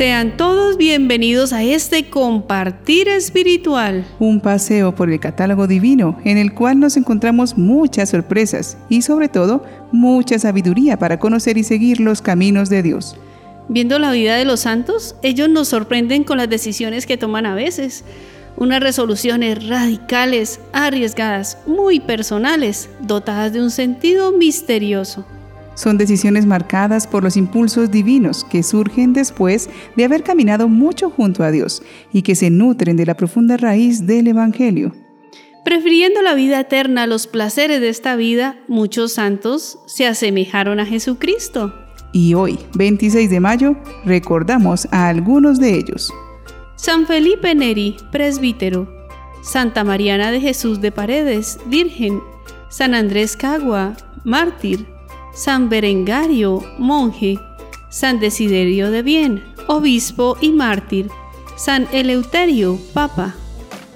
Sean todos bienvenidos a este compartir espiritual. Un paseo por el catálogo divino en el cual nos encontramos muchas sorpresas y sobre todo mucha sabiduría para conocer y seguir los caminos de Dios. Viendo la vida de los santos, ellos nos sorprenden con las decisiones que toman a veces. Unas resoluciones radicales, arriesgadas, muy personales, dotadas de un sentido misterioso. Son decisiones marcadas por los impulsos divinos que surgen después de haber caminado mucho junto a Dios y que se nutren de la profunda raíz del Evangelio. Prefiriendo la vida eterna a los placeres de esta vida, muchos santos se asemejaron a Jesucristo. Y hoy, 26 de mayo, recordamos a algunos de ellos. San Felipe Neri, presbítero. Santa Mariana de Jesús de Paredes, virgen. San Andrés Cagua, mártir. San Berengario, monje, San Desiderio de Bien, obispo y mártir, San Eleuterio, papa,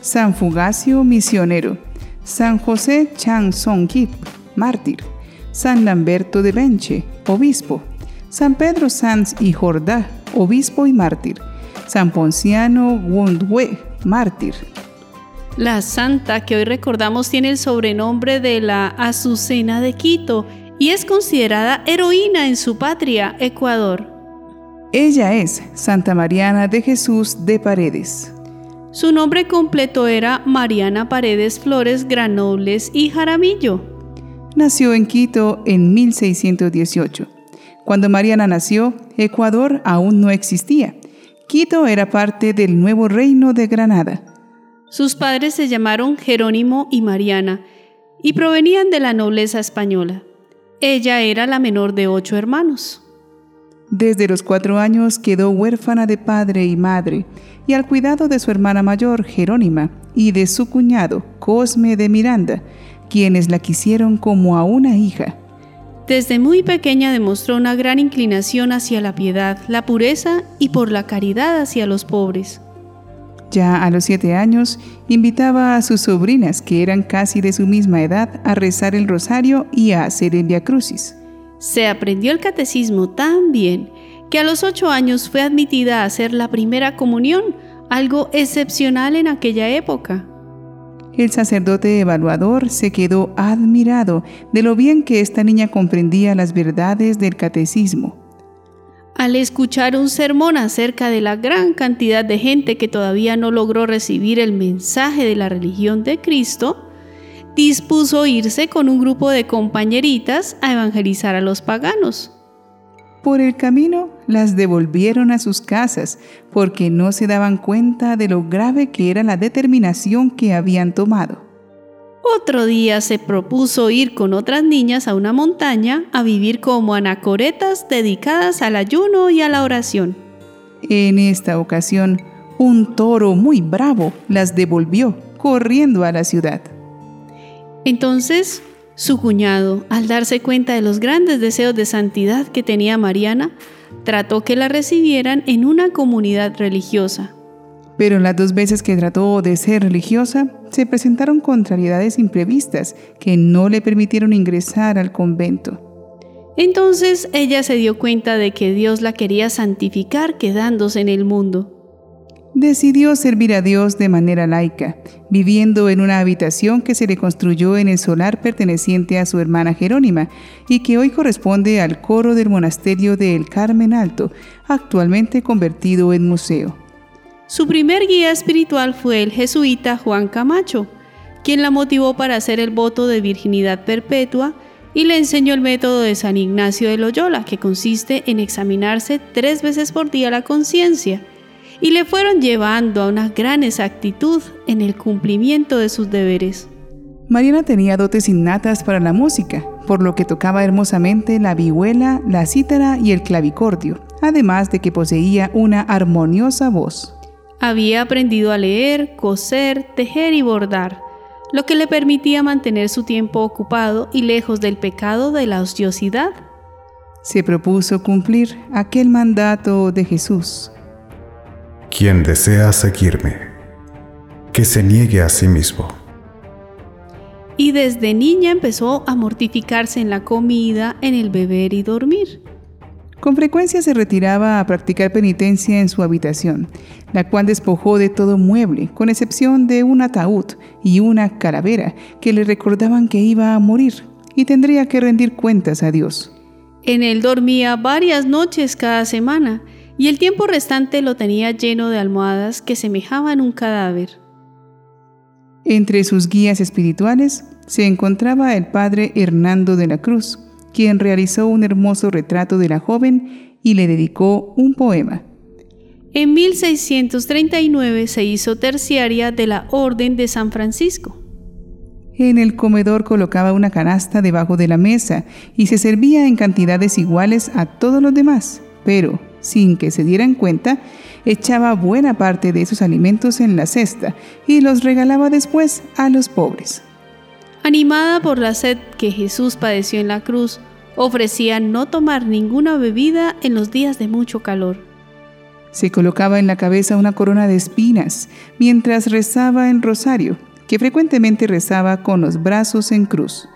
San Fugacio, misionero, San José Chang Song Kip, mártir, San Lamberto de Benche, obispo, San Pedro Sanz y Jordá, obispo y mártir, San Ponciano Wundwe, mártir. La santa que hoy recordamos tiene el sobrenombre de la Azucena de Quito y es considerada heroína en su patria, Ecuador. Ella es Santa Mariana de Jesús de Paredes. Su nombre completo era Mariana Paredes Flores Granobles y Jaramillo. Nació en Quito en 1618. Cuando Mariana nació, Ecuador aún no existía. Quito era parte del nuevo reino de Granada. Sus padres se llamaron Jerónimo y Mariana y provenían de la nobleza española. Ella era la menor de ocho hermanos. Desde los cuatro años quedó huérfana de padre y madre, y al cuidado de su hermana mayor, Jerónima, y de su cuñado, Cosme de Miranda, quienes la quisieron como a una hija. Desde muy pequeña demostró una gran inclinación hacia la piedad, la pureza y por la caridad hacia los pobres. Ya a los siete años, invitaba a sus sobrinas, que eran casi de su misma edad, a rezar el rosario y a hacer el Via Crucis. Se aprendió el catecismo tan bien que a los ocho años fue admitida a hacer la primera comunión, algo excepcional en aquella época. El sacerdote evaluador se quedó admirado de lo bien que esta niña comprendía las verdades del catecismo al escuchar un sermón acerca de la gran cantidad de gente que todavía no logró recibir el mensaje de la religión de Cristo, dispuso irse con un grupo de compañeritas a evangelizar a los paganos. Por el camino las devolvieron a sus casas porque no se daban cuenta de lo grave que era la determinación que habían tomado. Otro día se propuso ir con otras niñas a una montaña a vivir como anacoretas dedicadas al ayuno y a la oración. En esta ocasión, un toro muy bravo las devolvió corriendo a la ciudad. Entonces, su cuñado, al darse cuenta de los grandes deseos de santidad que tenía Mariana, trató que la recibieran en una comunidad religiosa. Pero las dos veces que trató de ser religiosa, se presentaron contrariedades imprevistas que no le permitieron ingresar al convento. Entonces ella se dio cuenta de que Dios la quería santificar quedándose en el mundo. Decidió servir a Dios de manera laica, viviendo en una habitación que se le construyó en el solar perteneciente a su hermana Jerónima y que hoy corresponde al coro del monasterio de El Carmen Alto, actualmente convertido en museo. Su primer guía espiritual fue el jesuita Juan Camacho, quien la motivó para hacer el voto de virginidad perpetua y le enseñó el método de San Ignacio de Loyola, que consiste en examinarse tres veces por día la conciencia, y le fueron llevando a una gran exactitud en el cumplimiento de sus deberes. Mariana tenía dotes innatas para la música, por lo que tocaba hermosamente la vihuela, la cítara y el clavicordio, además de que poseía una armoniosa voz. Había aprendido a leer, coser, tejer y bordar, lo que le permitía mantener su tiempo ocupado y lejos del pecado de la ociosidad. Se propuso cumplir aquel mandato de Jesús. Quien desea seguirme, que se niegue a sí mismo. Y desde niña empezó a mortificarse en la comida, en el beber y dormir. Con frecuencia se retiraba a practicar penitencia en su habitación, la cual despojó de todo mueble, con excepción de un ataúd y una calavera que le recordaban que iba a morir y tendría que rendir cuentas a Dios. En él dormía varias noches cada semana y el tiempo restante lo tenía lleno de almohadas que semejaban un cadáver. Entre sus guías espirituales se encontraba el padre Hernando de la Cruz, quien realizó un hermoso retrato de la joven y le dedicó un poema. En 1639 se hizo terciaria de la Orden de San Francisco. En el comedor colocaba una canasta debajo de la mesa y se servía en cantidades iguales a todos los demás, pero, sin que se dieran cuenta, echaba buena parte de esos alimentos en la cesta y los regalaba después a los pobres. Animada por la sed que Jesús padeció en la cruz, ofrecía no tomar ninguna bebida en los días de mucho calor. Se colocaba en la cabeza una corona de espinas mientras rezaba en rosario que frecuentemente rezaba con los brazos en cruz.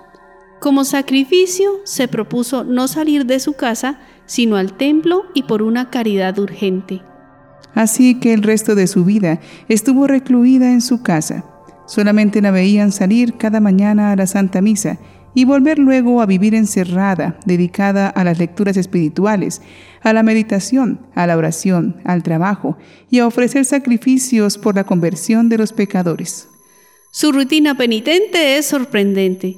Como sacrificio se propuso no salir de su casa, sino al templo y por una caridad urgente. Así que el resto de su vida estuvo recluida en su casa. Solamente la veían salir cada mañana a la Santa Misa y volver luego a vivir encerrada, dedicada a las lecturas espirituales, a la meditación, a la oración, al trabajo y a ofrecer sacrificios por la conversión de los pecadores. Su rutina penitente es sorprendente,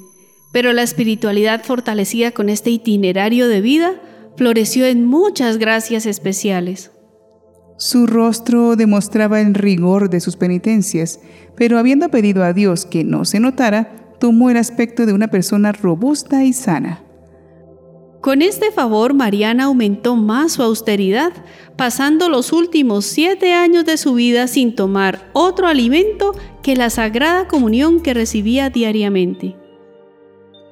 pero la espiritualidad fortalecida con este itinerario de vida floreció en muchas gracias especiales. Su rostro demostraba el rigor de sus penitencias, pero habiendo pedido a Dios que no se notara, tomó el aspecto de una persona robusta y sana. Con este favor, Mariana aumentó más su austeridad, pasando los últimos siete años de su vida sin tomar otro alimento que la sagrada comunión que recibía diariamente.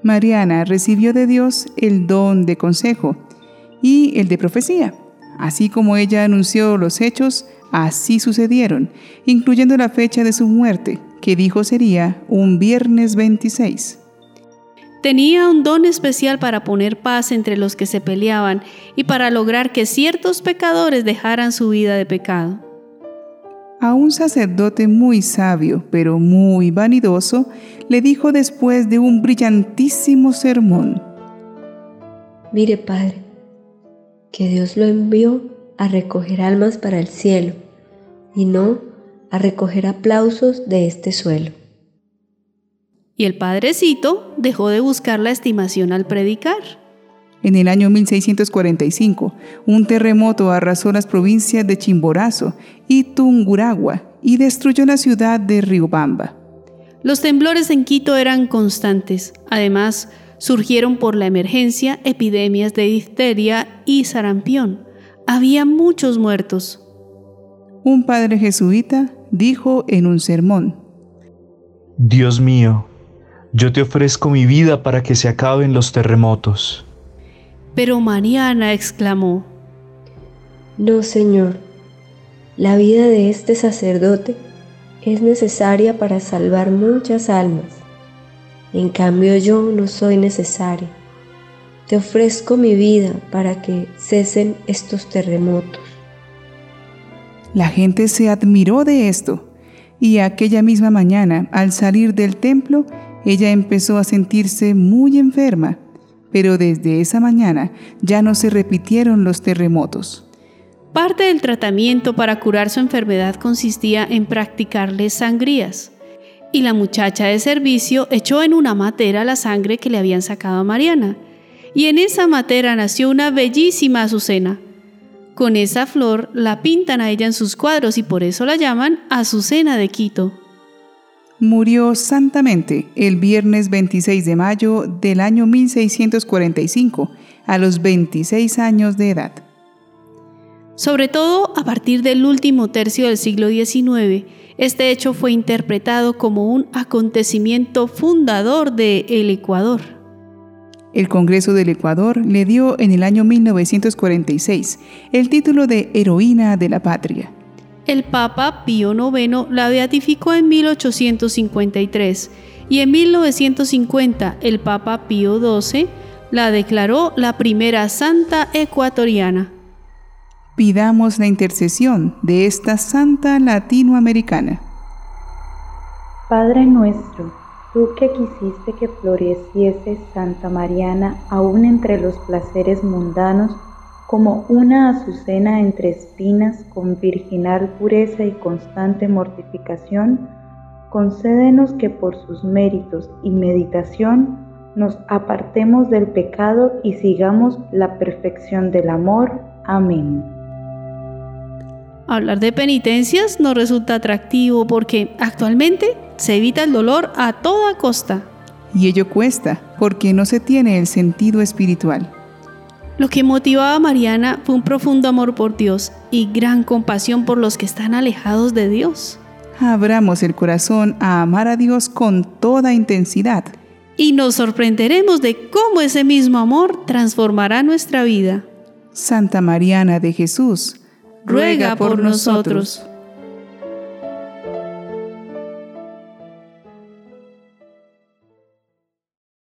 Mariana recibió de Dios el don de consejo y el de profecía. Así como ella anunció los hechos, así sucedieron, incluyendo la fecha de su muerte, que dijo sería un viernes 26. Tenía un don especial para poner paz entre los que se peleaban y para lograr que ciertos pecadores dejaran su vida de pecado. A un sacerdote muy sabio, pero muy vanidoso, le dijo después de un brillantísimo sermón, Mire, Padre, que Dios lo envió a recoger almas para el cielo y no a recoger aplausos de este suelo. Y el padrecito dejó de buscar la estimación al predicar. En el año 1645, un terremoto arrasó las provincias de Chimborazo y Tunguragua y destruyó la ciudad de Riobamba. Los temblores en Quito eran constantes. Además, surgieron por la emergencia epidemias de difteria y sarampión. Había muchos muertos. Un padre jesuita dijo en un sermón, Dios mío, yo te ofrezco mi vida para que se acaben los terremotos. Pero Mariana exclamó, No, Señor, la vida de este sacerdote es necesaria para salvar muchas almas. En cambio yo no soy necesaria. Te ofrezco mi vida para que cesen estos terremotos. La gente se admiró de esto y aquella misma mañana, al salir del templo, ella empezó a sentirse muy enferma, pero desde esa mañana ya no se repitieron los terremotos. Parte del tratamiento para curar su enfermedad consistía en practicarle sangrías, y la muchacha de servicio echó en una matera la sangre que le habían sacado a Mariana, y en esa matera nació una bellísima azucena. Con esa flor la pintan a ella en sus cuadros y por eso la llaman Azucena de Quito murió santamente el viernes 26 de mayo del año 1645, a los 26 años de edad. Sobre todo a partir del último tercio del siglo XIX, este hecho fue interpretado como un acontecimiento fundador de el Ecuador. El Congreso del Ecuador le dio en el año 1946 el título de Heroína de la Patria el Papa Pío IX la beatificó en 1853 y en 1950 el Papa Pío XII La declaró la primera santa ecuatoriana. Pidamos la intercesión de esta santa latinoamericana. Padre nuestro, tú que quisiste que floreciese Santa Mariana aún entre los placeres mundanos, como una azucena entre espinas con virginal pureza y constante mortificación, concédenos que por sus méritos y meditación nos apartemos del pecado y sigamos la perfección del amor. Amén. Hablar de penitencias nos resulta atractivo porque actualmente se evita el dolor a toda costa. Y ello cuesta porque no se tiene el sentido espiritual. Lo que motivaba a Mariana fue un profundo amor por Dios y gran compasión por los que están alejados de Dios. Abramos el corazón a amar a Dios con toda intensidad. Y nos sorprenderemos de cómo ese mismo amor transformará nuestra vida. Santa Mariana de Jesús, ruega por nosotros.